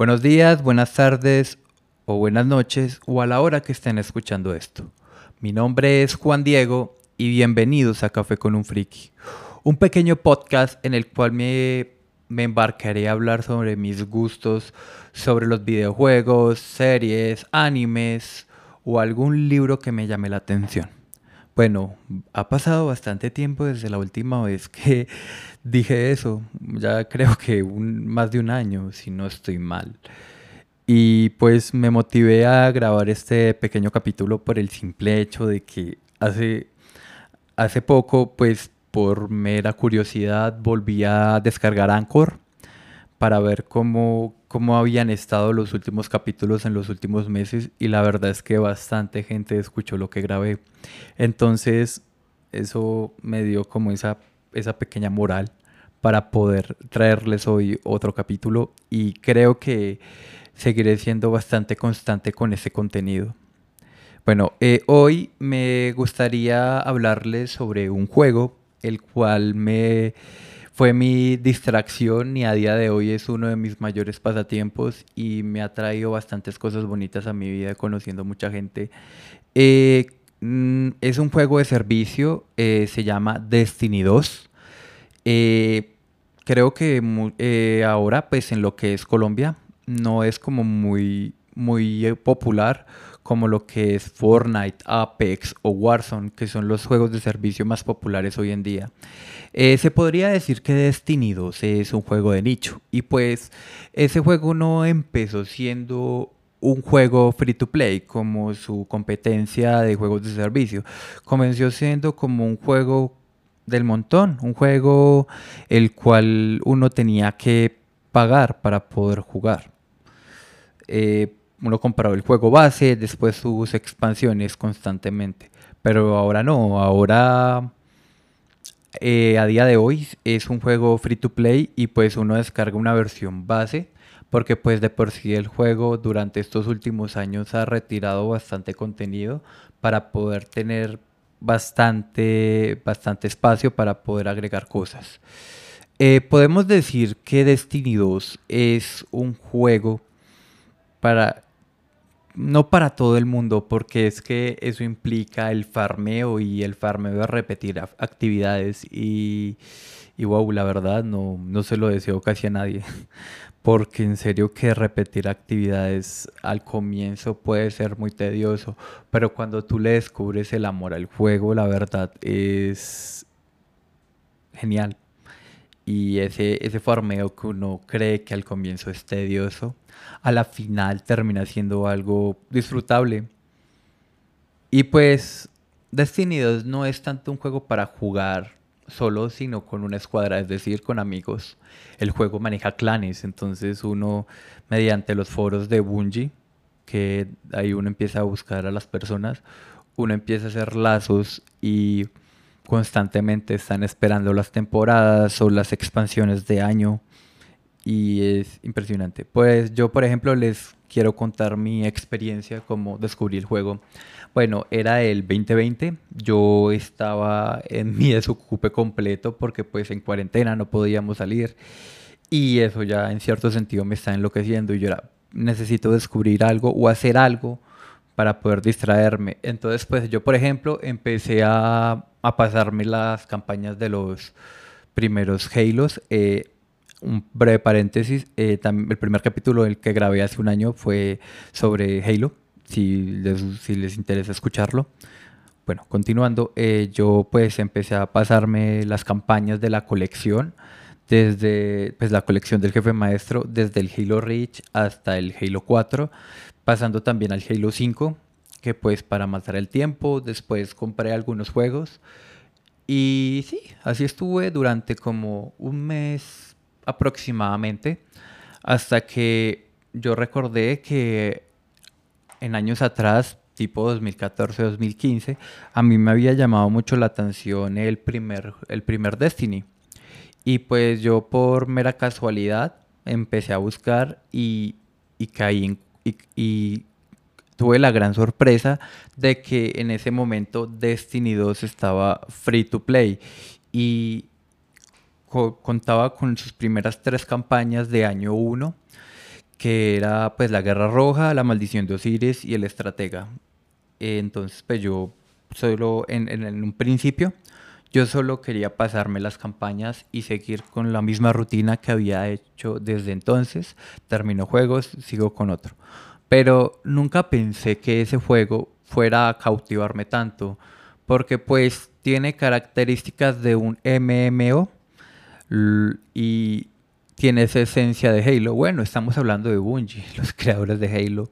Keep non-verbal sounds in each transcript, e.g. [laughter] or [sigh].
Buenos días, buenas tardes o buenas noches o a la hora que estén escuchando esto. Mi nombre es Juan Diego y bienvenidos a Café con un Friki, un pequeño podcast en el cual me, me embarcaré a hablar sobre mis gustos, sobre los videojuegos, series, animes o algún libro que me llame la atención. Bueno, ha pasado bastante tiempo desde la última vez que [laughs] dije eso. Ya creo que más de un año, si no estoy mal. Y pues me motivé a grabar este pequeño capítulo por el simple hecho de que hace, hace poco, pues por mera curiosidad, volví a descargar Anchor para ver cómo, cómo habían estado los últimos capítulos en los últimos meses y la verdad es que bastante gente escuchó lo que grabé. Entonces eso me dio como esa, esa pequeña moral para poder traerles hoy otro capítulo y creo que seguiré siendo bastante constante con ese contenido. Bueno, eh, hoy me gustaría hablarles sobre un juego el cual me fue mi distracción y a día de hoy es uno de mis mayores pasatiempos y me ha traído bastantes cosas bonitas a mi vida conociendo mucha gente. Eh, mm, es un juego de servicio, eh, se llama Destiny 2. Eh, creo que ahora, pues en lo que es Colombia, no es como muy, muy popular como lo que es Fortnite, Apex o Warzone, que son los juegos de servicio más populares hoy en día. Eh, se podría decir que Destiny 2 es un juego de nicho y pues ese juego no empezó siendo un juego free to play como su competencia de juegos de servicio. Comenzó siendo como un juego del montón, un juego el cual uno tenía que pagar para poder jugar. Eh, uno compraba el juego base, después sus expansiones constantemente. Pero ahora no, ahora eh, a día de hoy es un juego free to play y pues uno descarga una versión base porque pues de por sí el juego durante estos últimos años ha retirado bastante contenido para poder tener bastante, bastante espacio para poder agregar cosas. Eh, podemos decir que Destiny 2 es un juego para no para todo el mundo, porque es que eso implica el farmeo y el farmeo de repetir actividades y, y wow, la verdad no, no se lo deseo casi a nadie, [laughs] porque en serio que repetir actividades al comienzo puede ser muy tedioso, pero cuando tú le descubres el amor al juego, la verdad es genial. Y ese, ese farmeo que uno cree que al comienzo es tedioso, a la final termina siendo algo disfrutable. Y pues Destiny 2 no es tanto un juego para jugar solo, sino con una escuadra, es decir, con amigos. El juego maneja clanes, entonces uno, mediante los foros de Bungie, que ahí uno empieza a buscar a las personas, uno empieza a hacer lazos y constantemente están esperando las temporadas o las expansiones de año y es impresionante. Pues yo, por ejemplo, les quiero contar mi experiencia como descubrí el juego. Bueno, era el 2020, yo estaba en mi desocupe completo porque pues en cuarentena no podíamos salir y eso ya en cierto sentido me está enloqueciendo y yo era, necesito descubrir algo o hacer algo para poder distraerme. Entonces pues yo por ejemplo empecé a, a pasarme las campañas de los primeros Halos. Eh, un breve paréntesis, eh, el primer capítulo el que grabé hace un año fue sobre Halo, si les, si les interesa escucharlo. Bueno, continuando, eh, yo pues empecé a pasarme las campañas de la colección, desde pues, la colección del jefe maestro, desde el Halo Reach hasta el Halo 4, pasando también al Halo 5, que pues para matar el tiempo, después compré algunos juegos. Y sí, así estuve durante como un mes aproximadamente hasta que yo recordé que en años atrás, tipo 2014-2015, a mí me había llamado mucho la atención el primer, el primer Destiny. Y pues yo por mera casualidad empecé a buscar y, y caí en, y, y tuve la gran sorpresa de que en ese momento Destiny 2 estaba free to play. Y, contaba con sus primeras tres campañas de año 1, que era pues la Guerra Roja, la Maldición de Osiris y el Estratega. entonces pues yo solo en, en, un principio yo solo quería pasarme las campañas y seguir con la misma rutina que había hecho desde entonces. Termino juegos, sigo con otro. Pero nunca pensé que ese juego fuera a cautivarme tanto, porque pues tiene características de un MMO y tiene esa esencia de Halo. Bueno, estamos hablando de Bungie, [laughs] los creadores de Halo.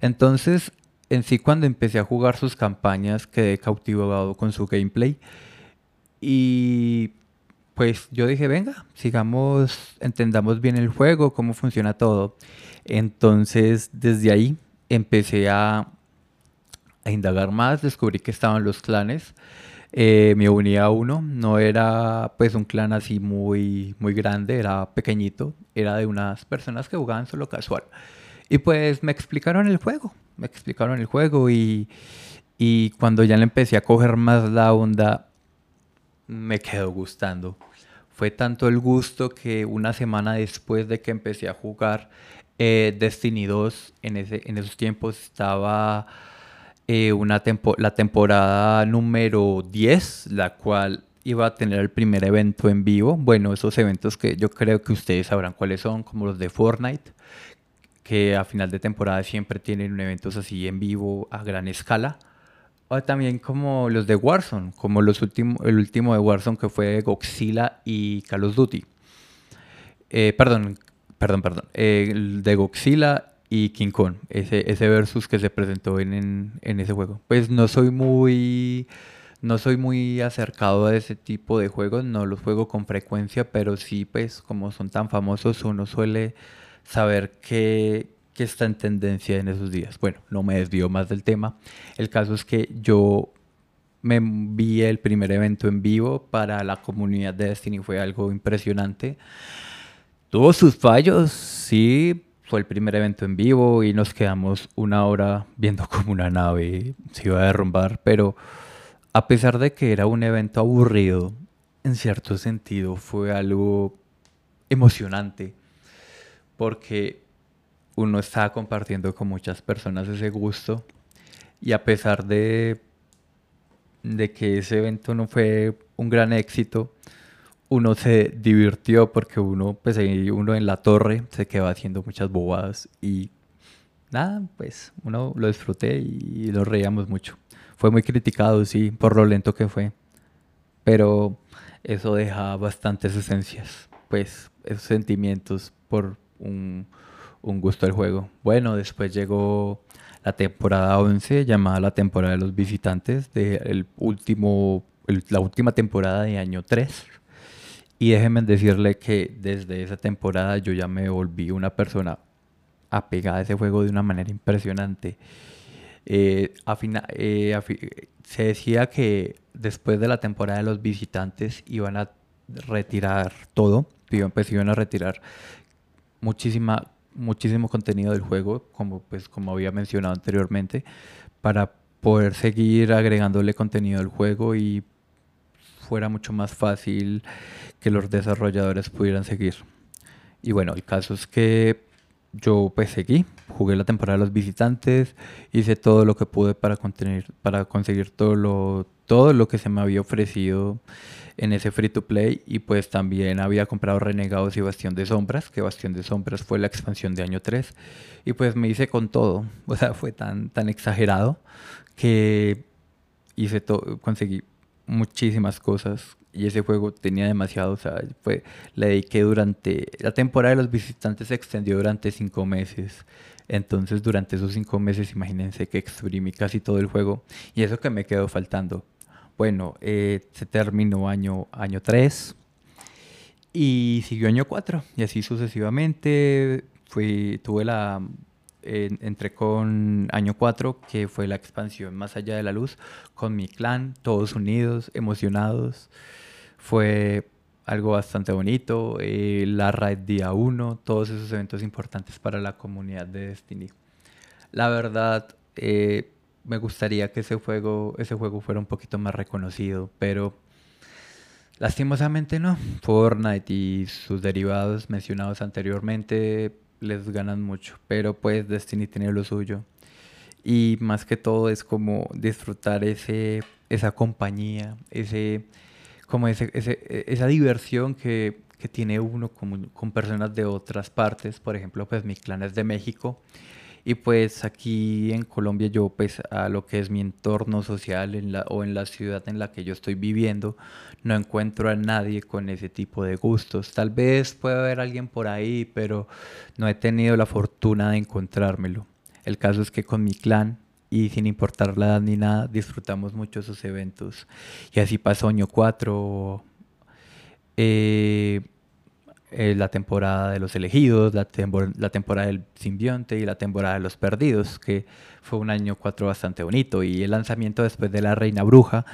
Entonces, en sí cuando empecé a jugar sus campañas quedé cautivado con su gameplay y pues yo dije, venga, sigamos, entendamos bien el juego, cómo funciona todo. Entonces, desde ahí empecé a, indagar más, descubrí que estaban los clanes. Eh, me unía a uno, no era pues un clan así muy, muy grande, era pequeñito, era de unas personas que jugaban solo casual. Y pues me explicaron el juego, me explicaron el juego y, y cuando ya le empecé a coger más la onda, me quedó gustando. Fue tanto el gusto que una semana después de que empecé a jugar eh, Destiny 2, en, ese, en esos tiempos estaba eh, una la temporada número 10, la cual iba a tener el primer evento en vivo. Bueno, esos eventos que yo creo que ustedes sabrán cuáles son, como los de Fortnite, que a final de temporada siempre tienen eventos así en vivo a gran escala. O también como los de Warzone, como los últimos, el último de Warzone que fue Godzilla y Call of Duty. Eh, perdón, perdón, perdón. el de Godzilla y King Kong, ese, ese versus que se presentó en, en, ese juego. Pues no soy muy no soy muy acercado a ese tipo de juegos, no los juego con frecuencia, pero sí, pues como son tan famosos, uno suele saber que, que está en tendencia en esos días. Bueno, no me desvío más del tema. El caso es que yo me vi el primer evento en vivo para la comunidad de Destiny, fue algo impresionante. Tuvo sus fallos, sí, fue el primer evento en vivo y nos quedamos una hora viendo [laughs] como una nave se iba a derrumbar, pero a pesar de que era un evento aburrido, en cierto sentido fue algo emocionante, porque uno estaba compartiendo con muchas personas ese gusto y a pesar de, de que ese evento no fue un gran éxito, uno se divirtió porque uno, pues uno en la torre se quedó haciendo muchas bobadas y nada, pues uno lo disfruté y lo reíamos mucho. Fue muy criticado, sí, por lo lento que fue, pero eso deja bastantes esencias, pues esos sentimientos por un gusto el juego. Bueno, después llegó la temporada 11 llamada la temporada de los visitantes, de último, la última temporada de año 3. Y déjenme decirle que desde esa temporada yo ya me volví una persona apegada a ese juego de una manera impresionante. Eh, eh, se decía que después de la temporada de los visitantes iban a retirar todo, pues iban a retirar muchísima muchísimo contenido del juego, como, pues, como había mencionado anteriormente, para poder seguir agregándole contenido al juego y fuera mucho más fácil que los desarrolladores pudieran seguir. Y bueno, el caso es que yo pues seguí, jugué la temporada de los visitantes, hice todo lo que pude para, para conseguir todo lo, todo lo que se me había ofrecido en ese free to play. Y pues también había comprado Renegados y Bastión de Sombras, que Bastión de Sombras fue la expansión de año 3 y pues me hice con todo, [laughs] o sea, fue tan, tan exagerado que hice todo, conseguí muchísimas cosas y ese juego tenía demasiado, o sea, fue, le dediqué durante, la temporada de los visitantes se extendió durante cinco meses, entonces durante esos cinco meses imagínense que exprimí casi todo el juego y eso que me quedó faltando, bueno, eh, se terminó año, año 3 y siguió año 4 y así sucesivamente. Fui, tuve la, entré con año 4, que fue la expansión más allá de la luz, con mi clan, todos unidos, emocionados. Fue algo bastante bonito. Eh, la raid día 1, todos esos eventos importantes para la comunidad de Destiny. La verdad, eh, me gustaría que ese juego, ese juego fuera un poquito más reconocido, pero lastimosamente no. Fortnite y sus derivados mencionados anteriormente les ganan mucho, pero pues Destiny tiene lo suyo. Y más que todo es como disfrutar ese, esa compañía, ese, como ese, esa diversión que, que tiene uno con, con, personas de otras partes. Por ejemplo, pues mi clan es de México. Y pues aquí en Colombia yo pues a lo que es mi entorno social o en la ciudad en la que yo estoy viviendo no encuentro a nadie con ese tipo de gustos. Tal vez pueda haber alguien por ahí, pero no he tenido la fortuna de encontrármelo. El caso es que con mi clan y sin importar la edad ni nada, disfrutamos mucho esos eventos. Y así pasó año 4, eh, eh, la temporada de los elegidos, la, la, temporada del simbionte y la temporada de los perdidos, que fue un año 4 bastante bonito. Y el lanzamiento después de la Reina Bruja,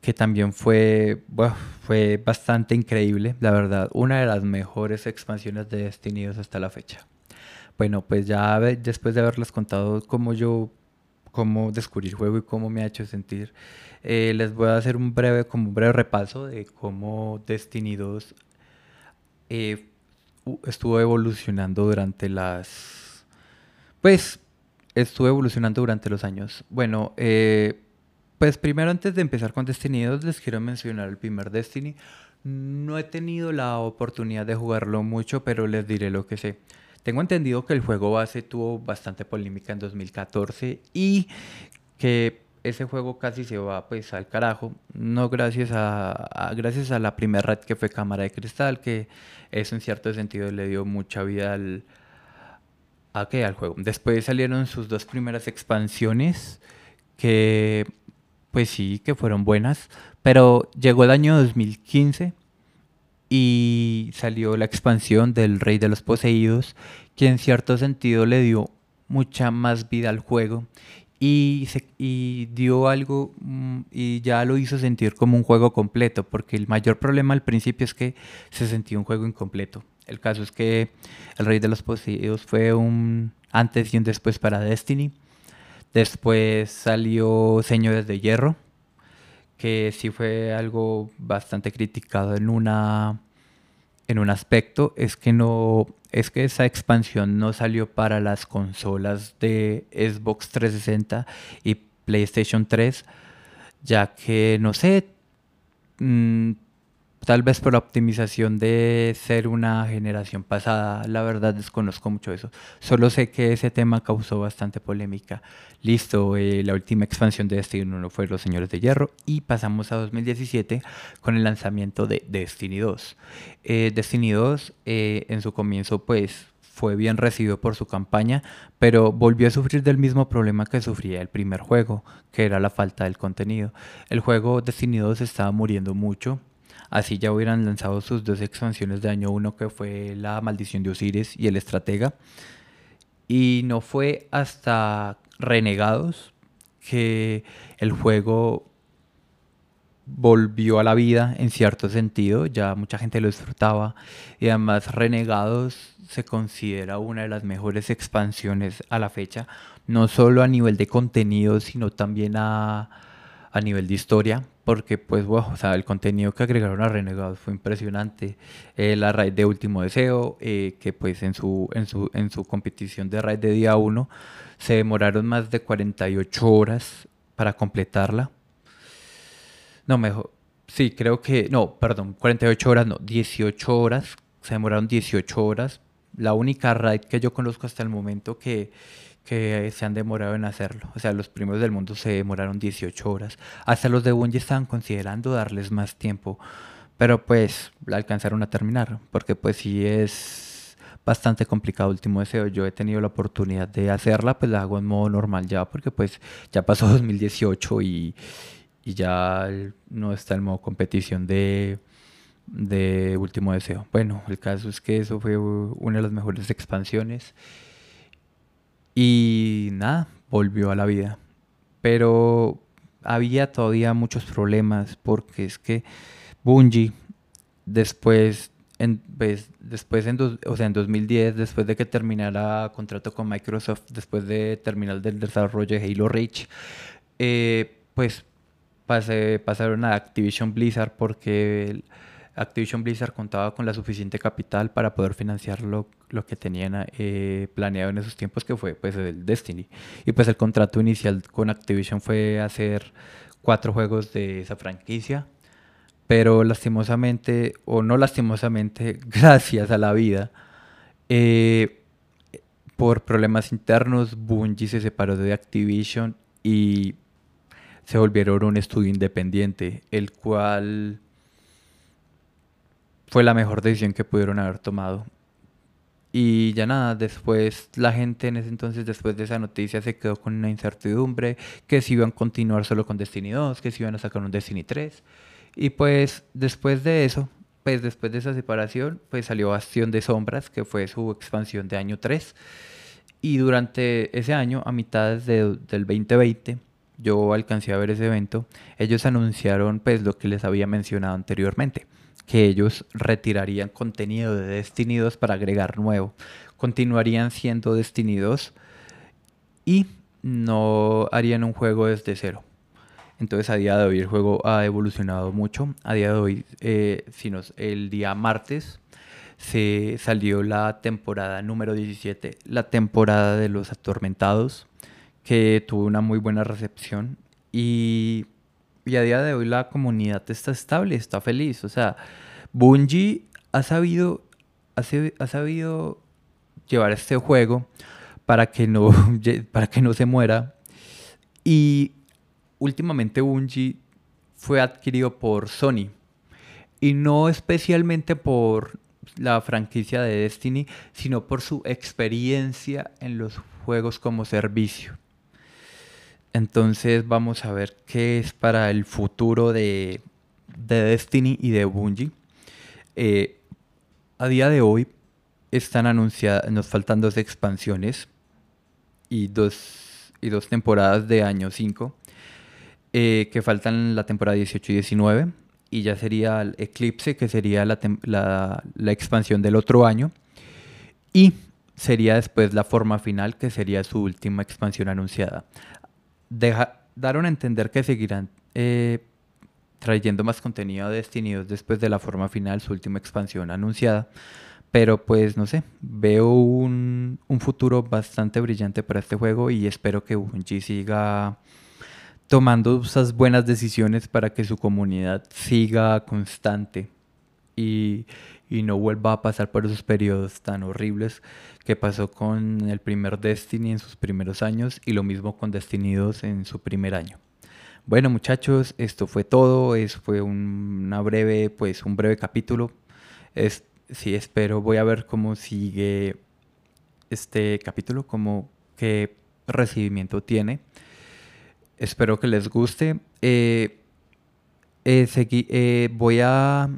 que también fue, fue bastante increíble, la verdad, una de las mejores expansiones de Destiny hasta la fecha. Bueno, pues ya después de haberles contado cómo yo, cómo descubrí el juego y cómo me ha hecho sentir, eh, les voy a hacer un breve, como un breve repaso de cómo Destiny 2 eh, estuvo evolucionando durante las... Pues estuvo evolucionando durante los años. Bueno, eh, pues primero antes de empezar con Destiny 2 les quiero mencionar el primer Destiny. No he tenido la oportunidad de jugarlo mucho, pero les diré lo que sé. Tengo entendido que el juego base tuvo bastante polémica en 2014 y que ese juego casi se va pues al carajo, no gracias a, gracias a la primera red que fue Cámara de Cristal, que eso en cierto sentido le dio mucha vida al a al juego. Después salieron sus dos primeras expansiones que pues sí, que fueron buenas, pero llegó el año 2015 y salió la expansión del Rey de los Poseídos, que en cierto sentido le dio mucha más vida al juego y, se, dio algo mm, y ya lo hizo sentir como un juego completo, porque el mayor problema al principio es que se sentía un juego incompleto. El caso es que el Rey de los Poseídos fue un antes y un después para Destiny. Después salió Señores de Hierro, que sí fue algo bastante criticado en una en un aspecto es que no es que esa expansión no salió para las consolas de Xbox 360 y PlayStation 3 ya que no sé mm, Tal vez por la optimización de ser una generación pasada, la verdad desconozco mucho eso. Solo sé que ese tema causó bastante polémica. Listo, eh, la última expansión de Destiny 1 fue Los Señores de Hierro y pasamos a 2017 con el lanzamiento de Destiny 2. Eh, Destiny 2 eh, en su comienzo pues fue bien recibido por su campaña, pero volvió a sufrir del mismo problema que sufría el primer juego, que era la falta del contenido. El juego Destiny 2 estaba muriendo mucho Así ya hubieran lanzado sus dos expansiones de año 1 que fue La Maldición de Osiris y El Estratega. Y no fue hasta Renegados que el juego volvió a la vida en cierto sentido, ya mucha gente lo disfrutaba. Y además Renegados se considera una de las mejores expansiones a la fecha, no solo a nivel de contenido, sino también a, a nivel de historia, porque pues wow, o sea, el contenido que agregaron a Renegados fue impresionante. Eh, la raid de Último Deseo, eh, que pues en su, en, su, en su competición de raid de día 1 se demoraron más de 48 horas para completarla. No, mejor, sí, creo que, no, perdón, 48 horas, no, 18 horas, se demoraron 18 horas. La única raid que yo conozco hasta el momento que que se han demorado en hacerlo. O sea, los primeros del mundo se demoraron 18 horas. Hasta los de Bungie estaban considerando darles más tiempo. Pero pues la alcanzaron a terminar. Porque pues sí es bastante complicado último deseo. Yo he tenido la oportunidad de hacerla, pues la hago en modo normal ya. Porque pues ya pasó [laughs] 2018 y, y ya no está el modo competición de de último deseo. Bueno, el caso es que eso fue una de las mejores expansiones. Y nada, volvió a la vida. Pero había todavía muchos problemas porque es que Bungie, después, en, pues, después en, o sea, en 2010, después de que terminara contrato con Microsoft, después de terminar el desarrollo de Halo Reach, eh, pues pasaron a Activision Blizzard porque Activision Blizzard contaba con la suficiente capital para poder financiar lo, que tenían eh, planeado en esos tiempos, que fue pues el Destiny. Y pues el contrato inicial con Activision fue hacer cuatro juegos de esa franquicia, pero lastimosamente, o no lastimosamente, [laughs] gracias a la vida, eh, por problemas internos, Bungie se separó de Activision y se volvieron un estudio independiente, el cual fue la mejor decisión que pudieron haber tomado. Y ya nada, después la gente en ese entonces, después de esa noticia, se quedó con una incertidumbre, que si iban a continuar solo con Destiny 2, que si iban a sacar un Destiny 3. Y pues después de eso, pues después de esa separación, pues salió Bastión de Sombras, que fue su expansión de año 3. Y durante ese año, a mitad del 2020, yo alcancé a ver ese evento, ellos anunciaron pues lo que les había mencionado anteriormente, que ellos retirarían contenido de Destiny 2 para agregar nuevo. Continuarían siendo Destiny 2 y no harían un juego desde cero. Entonces a día de hoy el juego ha evolucionado mucho. A día de hoy, eh, el día martes se salió la temporada número 17, la temporada de los atormentados, que tuvo una muy buena recepción y, y, a día de hoy la comunidad está estable, está feliz. O sea, Bungie ha sabido, ha, sabido llevar este juego para que, no, [laughs] para que no se muera y últimamente Bungie fue adquirido por Sony y no especialmente por la franquicia de Destiny, sino por su experiencia en los juegos como servicio. Entonces vamos a ver qué es para el futuro de, Destiny y de Bungie. Eh, a día de hoy están anunciadas, nos faltan dos expansiones y dos, y dos temporadas de año 5, eh, que faltan la temporada 18 y 19 y ya sería el Eclipse, que sería la, la, expansión del otro año. Y sería después la forma final, que sería su última expansión anunciada. Deja, daron a entender que seguirán eh, trayendo más contenido de Destiny después de la forma final, su última expansión anunciada. Pero pues no sé, veo un, un futuro bastante brillante para este juego y espero que Bungie siga tomando esas buenas decisiones para que su comunidad siga constante y, no vuelva a pasar por esos periodos tan horribles que pasó con el primer Destiny en sus primeros años y lo mismo con Destiny 2 en su primer año. Bueno muchachos, esto fue todo, es, fue una breve, pues un breve capítulo. Es, sí, espero, voy a ver cómo sigue este capítulo, como qué recibimiento tiene. Espero que les guste. Eh, eh, eh, voy a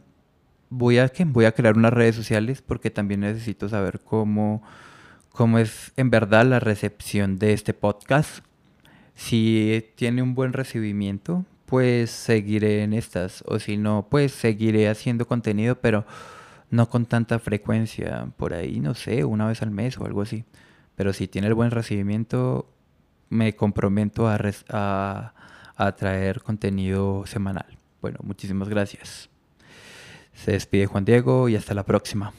voy a voy a crear unas redes sociales porque también necesito saber cómo cómo es en verdad la recepción de este podcast. Si tiene un buen recibimiento, pues seguiré en estas o si no, pues seguiré haciendo contenido, pero no con tanta frecuencia, por ahí, no sé, una vez al mes o algo así. Pero si tiene el buen recibimiento, me comprometo a, a, traer contenido semanal. Bueno, muchísimas gracias. Se despide Juan Diego y hasta la próxima.